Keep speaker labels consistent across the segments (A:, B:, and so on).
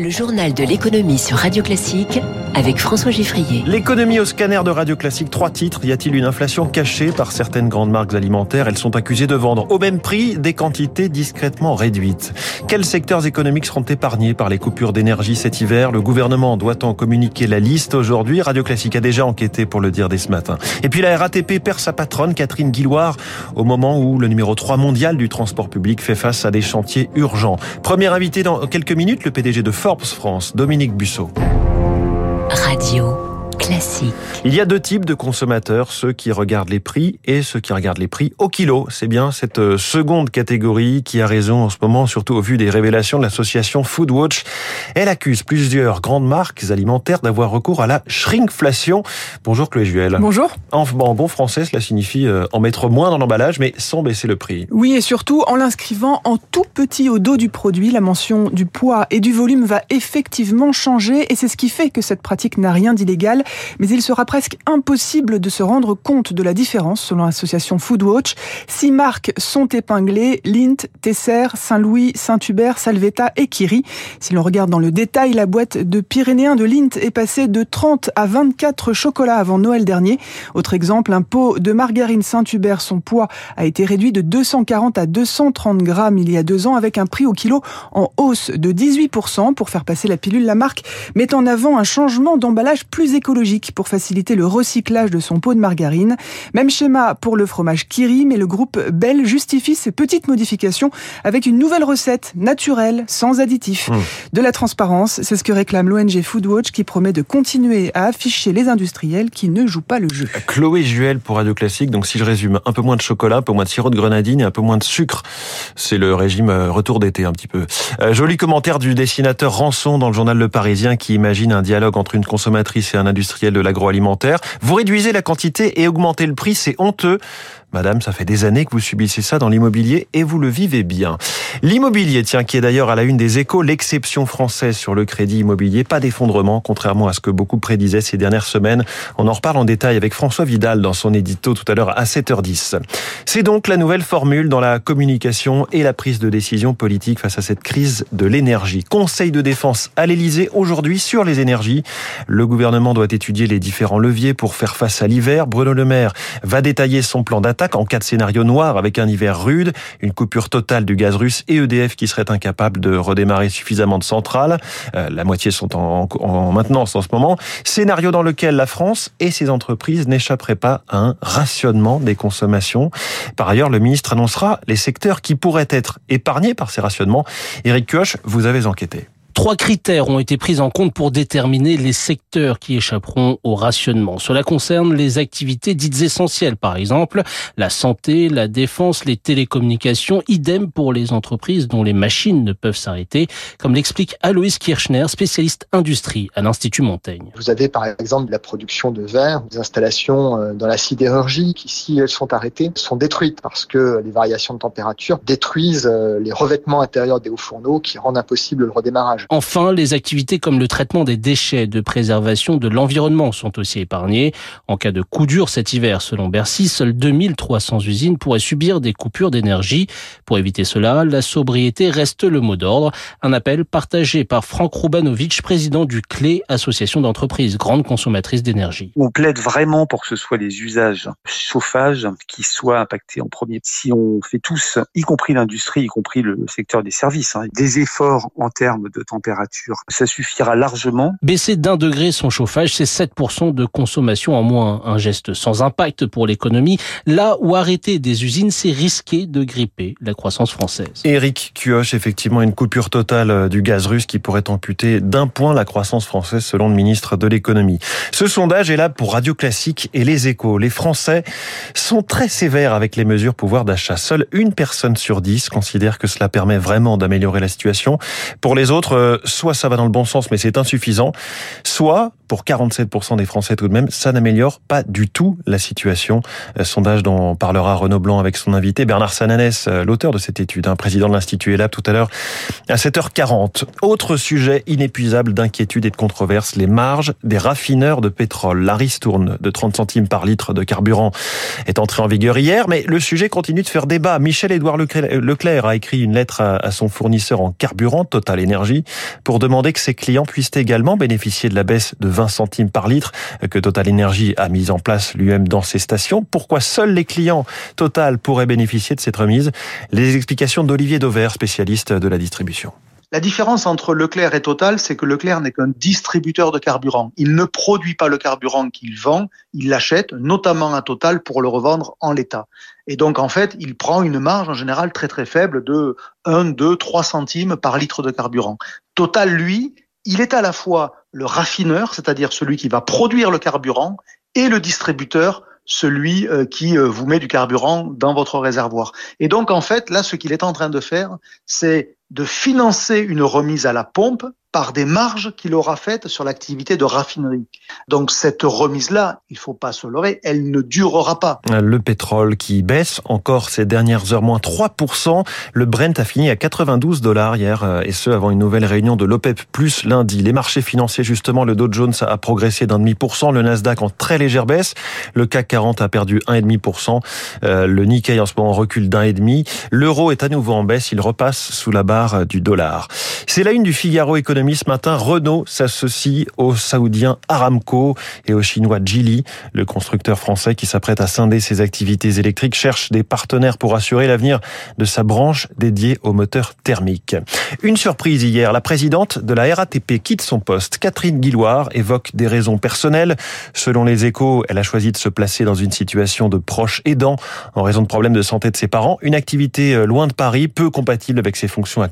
A: Le journal de l'économie sur Radio Classique avec François Giffrier.
B: L'économie au scanner de Radio Classique, trois titres. Y a-t-il une inflation cachée par certaines grandes marques alimentaires? Elles sont accusées de vendre au même prix des quantités discrètement réduites. Quels secteurs économiques seront épargnés par les coupures d'énergie cet hiver? Le gouvernement doit en communiquer la liste aujourd'hui. Radio Classique a déjà enquêté pour le dire dès ce matin. Et puis la RATP perd sa patronne, Catherine Guilloire, au moment où le numéro 3 mondial du transport public fait face à des chantiers urgents. Premier invité dans quelques minutes, le PDG de Forbes France, Dominique Busseau.
A: Radio. Classique.
B: Il y a deux types de consommateurs, ceux qui regardent les prix et ceux qui regardent les prix au kilo. C'est bien cette euh, seconde catégorie qui a raison en ce moment, surtout au vu des révélations de l'association Foodwatch. Elle accuse plusieurs grandes marques alimentaires d'avoir recours à la shrinkflation. Bonjour Chloé Juel.
C: Bonjour.
B: En bon français, cela signifie euh, en mettre moins dans l'emballage, mais sans baisser le prix.
C: Oui, et surtout en l'inscrivant en tout petit au dos du produit. La mention du poids et du volume va effectivement changer et c'est ce qui fait que cette pratique n'a rien d'illégal mais il sera presque impossible de se rendre compte de la différence selon l'association Foodwatch. Six marques sont épinglées, Lint, Tesser, Saint-Louis, Saint-Hubert, Salvetta et Kiri. Si l'on regarde dans le détail, la boîte de Pyrénéen de Lint est passée de 30 à 24 chocolats avant Noël dernier. Autre exemple, un pot de margarine Saint-Hubert, son poids a été réduit de 240 à 230 grammes il y a deux ans avec un prix au kilo en hausse de 18% pour faire passer la pilule. La marque met en avant un changement d'emballage plus écologique pour faciliter le recyclage de son pot de margarine. Même schéma pour le fromage Kiri, mais le groupe Bell justifie ces petites modifications avec une nouvelle recette naturelle, sans additifs. Mmh. De la transparence, c'est ce que réclame l'ONG Foodwatch qui promet de continuer à afficher les industriels qui ne jouent pas le jeu.
B: Chloé Juel pour Radio Classique. Donc si je résume, un peu moins de chocolat, un peu moins de sirop de grenadine et un peu moins de sucre. C'est le régime euh, retour d'été un petit peu. Euh, joli commentaire du dessinateur Rançon dans le journal Le Parisien qui imagine un dialogue entre une consommatrice et un industriel de l'agroalimentaire. Vous réduisez la quantité et augmentez le prix, c'est honteux. Madame, ça fait des années que vous subissez ça dans l'immobilier et vous le vivez bien. L'immobilier, tiens, qui est d'ailleurs à la une des échos, l'exception française sur le crédit immobilier, pas d'effondrement, contrairement à ce que beaucoup prédisaient ces dernières semaines. On en reparle en détail avec François Vidal dans son édito tout à l'heure à 7h10. C'est donc la nouvelle formule dans la communication et la prise de décision politique face à cette crise de l'énergie. Conseil de défense à l'Elysée aujourd'hui sur les énergies. Le gouvernement doit étudier les différents leviers pour faire face à l'hiver. Bruno Le Maire va détailler son plan d'attaque en cas de scénario noir avec un hiver rude, une coupure totale du gaz russe et EDF qui serait incapable de redémarrer suffisamment de centrales. Euh, la moitié sont en, en maintenance en ce moment. Scénario dans lequel la France et ses entreprises n'échapperaient pas à un rationnement des consommations. Par ailleurs, le ministre annoncera les secteurs qui pourraient être épargnés par ces rationnements. Éric Kioch, vous avez enquêté.
D: Trois critères ont été pris en compte pour déterminer les secteurs qui échapperont au rationnement. Cela concerne les activités dites essentielles, par exemple la santé, la défense, les télécommunications, idem pour les entreprises dont les machines ne peuvent s'arrêter, comme l'explique Aloïs Kirchner, spécialiste industrie à l'Institut Montaigne.
E: Vous avez par exemple la production de verre, des installations euh, dans la sidérurgie qui, si elles sont arrêtées, sont détruites parce que les variations de température détruisent euh, les revêtements intérieurs des hauts fourneaux qui rendent impossible le redémarrage.
D: Enfin, les activités comme le traitement des déchets de préservation de l'environnement sont aussi épargnées. En cas de coup dur cet hiver, selon Bercy, seules 2300 usines pourraient subir des coupures d'énergie. Pour éviter cela, la sobriété reste le mot d'ordre. Un appel partagé par Franck Roubanovic, président du CLé, association d'entreprises grandes consommatrices d'énergie.
F: On plaide vraiment pour que ce soit les usages chauffage qui soient impactés en premier. Si on fait tous, y compris l'industrie, y compris le secteur des services, hein, des efforts en termes de température. Ça suffira largement.
D: Baisser d'un degré son chauffage, c'est 7% de consommation en moins. Un geste sans impact pour l'économie. Là où arrêter des usines, c'est risquer de gripper la croissance française.
B: Éric Cuoche, effectivement, une coupure totale euh, du gaz russe qui pourrait amputer d'un point la croissance française selon le ministre de l'économie. Ce sondage est là pour Radio Classique et les échos. Les Français sont très sévères avec les mesures pouvoir d'achat. Seule une personne sur dix considère que cela permet vraiment d'améliorer la situation. Pour les autres, euh, soit ça va dans le bon sens, mais c'est insuffisant, soit pour 47% des Français tout de même. Ça n'améliore pas du tout la situation. Euh, sondage dont parlera Renaud Blanc avec son invité Bernard Sananès, euh, l'auteur de cette étude, un président de l'Institut ELAB tout à l'heure à 7h40. Autre sujet inépuisable d'inquiétude et de controverse, les marges des raffineurs de pétrole. La ristourne de 30 centimes par litre de carburant est entrée en vigueur hier, mais le sujet continue de faire débat. Michel-Édouard Leclerc a écrit une lettre à son fournisseur en carburant, Total Energy, pour demander que ses clients puissent également bénéficier de la baisse de 20 centimes par litre que Total Energy a mise en place lui-même dans ses stations. Pourquoi seuls les clients Total pourraient bénéficier de cette remise? Les explications d'Olivier Dauvert, spécialiste de la distribution.
G: La différence entre Leclerc et Total, c'est que Leclerc n'est qu'un distributeur de carburant. Il ne produit pas le carburant qu'il vend, il l'achète, notamment à Total, pour le revendre en l'état. Et donc, en fait, il prend une marge en général très très faible de 1, 2, 3 centimes par litre de carburant. Total, lui, il est à la fois le raffineur, c'est-à-dire celui qui va produire le carburant, et le distributeur, celui euh, qui euh, vous met du carburant dans votre réservoir. Et donc, en fait, là, ce qu'il est en train de faire, c'est de financer une remise à la pompe par des marges qu'il aura faites sur l'activité de raffinerie. Donc cette remise-là, il faut pas se leurrer, elle ne durera pas.
B: Le pétrole qui baisse encore ces dernières heures, moins 3%. Le Brent a fini à 92 dollars hier, euh, et ce avant une nouvelle réunion de l'OPEP plus lundi. Les marchés financiers, justement, le Dow Jones a progressé d'un demi pour cent, le Nasdaq en très légère baisse, le CAC 40 a perdu 1,5%, euh, le Nikkei en ce moment recule d'un et demi. L'euro est à nouveau en baisse, il repasse sous la barre C'est la une du Figaro économique ce matin, Renault s'associe au saoudien Aramco et au chinois Geely. Le constructeur français qui s'apprête à scinder ses activités électriques cherche des partenaires pour assurer l'avenir de sa branche dédiée aux moteurs thermiques. Une surprise hier, la présidente de la RATP quitte son poste. Catherine Guilloire évoque des raisons personnelles. Selon les échos, elle a choisi de se placer dans une situation de proche aidant en raison de problèmes de santé de ses parents. Une activité euh, loin de Paris, peu compatible avec ses fonctions.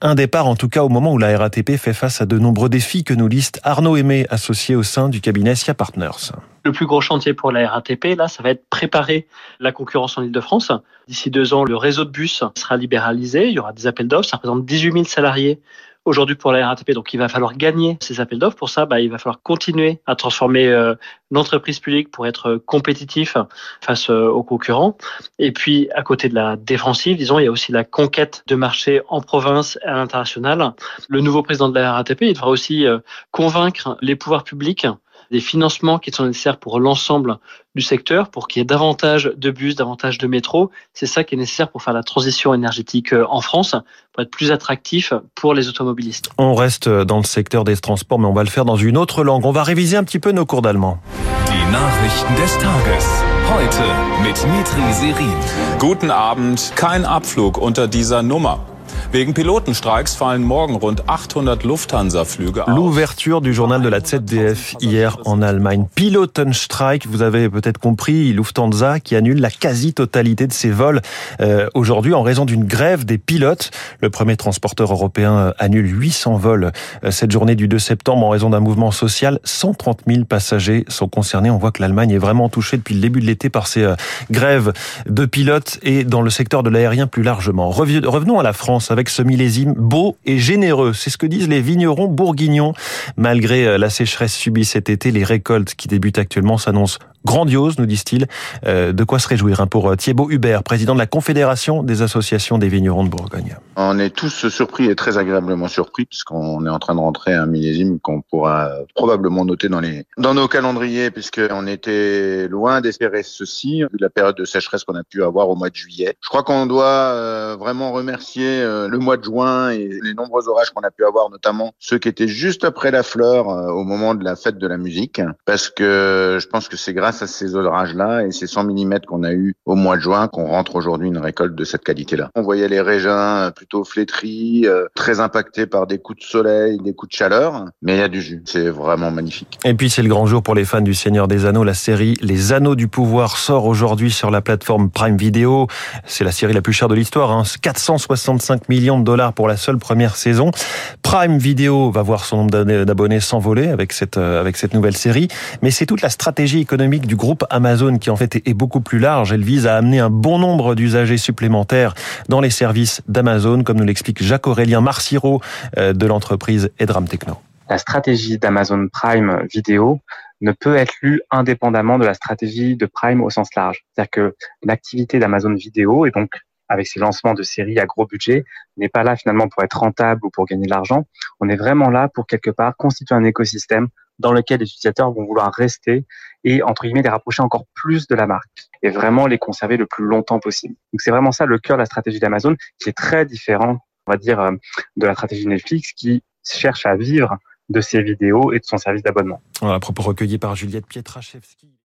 B: Un départ en tout cas au moment où la RATP fait face à de nombreux défis que nous liste Arnaud Aimé, associé au sein du cabinet SIA Partners.
H: Le plus gros chantier pour la RATP, là, ça va être préparer la concurrence en Ile-de-France. D'ici deux ans, le réseau de bus sera libéralisé. Il y aura des appels d'offres. Ça représente 18 000 salariés aujourd'hui pour la RATP. Donc, il va falloir gagner ces appels d'offres. Pour ça, bah, il va falloir continuer à transformer euh, l'entreprise publique pour être compétitif face euh, aux concurrents. Et puis, à côté de la défensive, disons, il y a aussi la conquête de marché en province et à l'international. Le nouveau président de la RATP, il devra aussi euh, convaincre les pouvoirs publics des financements qui sont nécessaires pour l'ensemble du secteur, pour qu'il y ait davantage de bus, davantage de métros. C'est ça qui est nécessaire pour faire la transition énergétique euh, en France, pour être plus attractif pour les automobilistes.
B: On reste dans le secteur des transports, mais on va le faire dans une autre langue. On va réviser un petit peu nos cours d'allemand.
I: Die Nachrichten des Tages. Heute mit Mitri Serin.
J: Guten Abend. Kein Abflug unter dieser Nummer. Wegen Pilotenstreiks fallen morgen rund 800 Lufthansa-Flüge aus.
B: L'ouverture du journal de la ZDF hier en Allemagne. Pilotenstreik, vous avez peut-être compris, Lufthansa qui annule la quasi-totalité de ses vols euh, aujourd'hui en raison d'une grève des pilotes. Le premier transporteur européen euh, annule 800 vols euh, cette journée du 2 septembre en raison d'un mouvement social. 130 000 passagers sont concernés. On voit que l'Allemagne est vraiment touchée depuis le début de l'été par ces grèves de pilotes et dans le secteur de l'aérien plus largement. Revenons à la France avec ce millésime beau et généreux. C'est ce que disent les vignerons bourguignons. Malgré euh, la sécheresse subie cet été, les récoltes qui débutent actuellement s'annoncent grandiose, nous disent-ils. Euh, de quoi se réjouir hein, pour euh, Thibaut Hubert, président de la Confédération des associations des vignerons de Bourgogne.
K: On est tous surpris et très agréablement surpris puisqu'on est en train de rentrer un millésime qu'on pourra probablement noter dans les dans nos calendriers puisqu'on était loin d'espérer ceci vu la période de sécheresse qu'on a pu avoir au mois de juillet. Je crois qu'on doit euh, vraiment remercier le mois de juin et les nombreux orages qu'on a pu avoir, notamment ceux qui étaient juste après la fleur au moment de la fête de la musique parce que je pense que c'est grâce à ces orages-là et ces 100 mm qu'on a eu au mois de juin qu'on rentre aujourd'hui une récolte de cette qualité-là. On voyait les régins plutôt flétris, euh, très impactés par des coups de soleil, des coups de chaleur, mais il y a du jus. C'est vraiment magnifique.
B: Et puis c'est le grand jour pour les fans du Seigneur des Anneaux. La série Les Anneaux du Pouvoir sort aujourd'hui sur la plateforme Prime Video. C'est la série la plus chère de l'histoire, hein. 465 millions de dollars pour la seule première saison. Prime Video va voir son nombre d'abonnés s'envoler euh, avec cette nouvelle série, mais c'est toute la stratégie économique du groupe Amazon qui en fait est beaucoup plus large. Elle vise à amener un bon nombre d'usagers supplémentaires dans les services d'Amazon, comme nous l'explique Jacques-Aurélien Marciro euh, de l'entreprise Edram Techno.
L: la stratégie d'Amazon Prime Vidéo ne peut être lue indépendamment de la stratégie de Prime au sens large. C'est-à-dire que l'activité d'Amazon Vidéo, et donc avec ses lancements de séries à gros budget, n'est pas là finalement pour être rentable ou pour gagner de l'argent. On est vraiment là pour quelque part constituer un écosystème dans lequel les utilisateurs vont vouloir rester et entre guillemets les rapprocher encore plus de la marque et vraiment les conserver le plus longtemps possible. Donc c'est vraiment ça le cœur de la stratégie d'Amazon qui est très différent, on va dire, euh, de la stratégie Netflix qui cherche à vivre de ses vidéos et de son service d'abonnement.
B: Voilà, propos recueillis par Juliette Pietraszewski.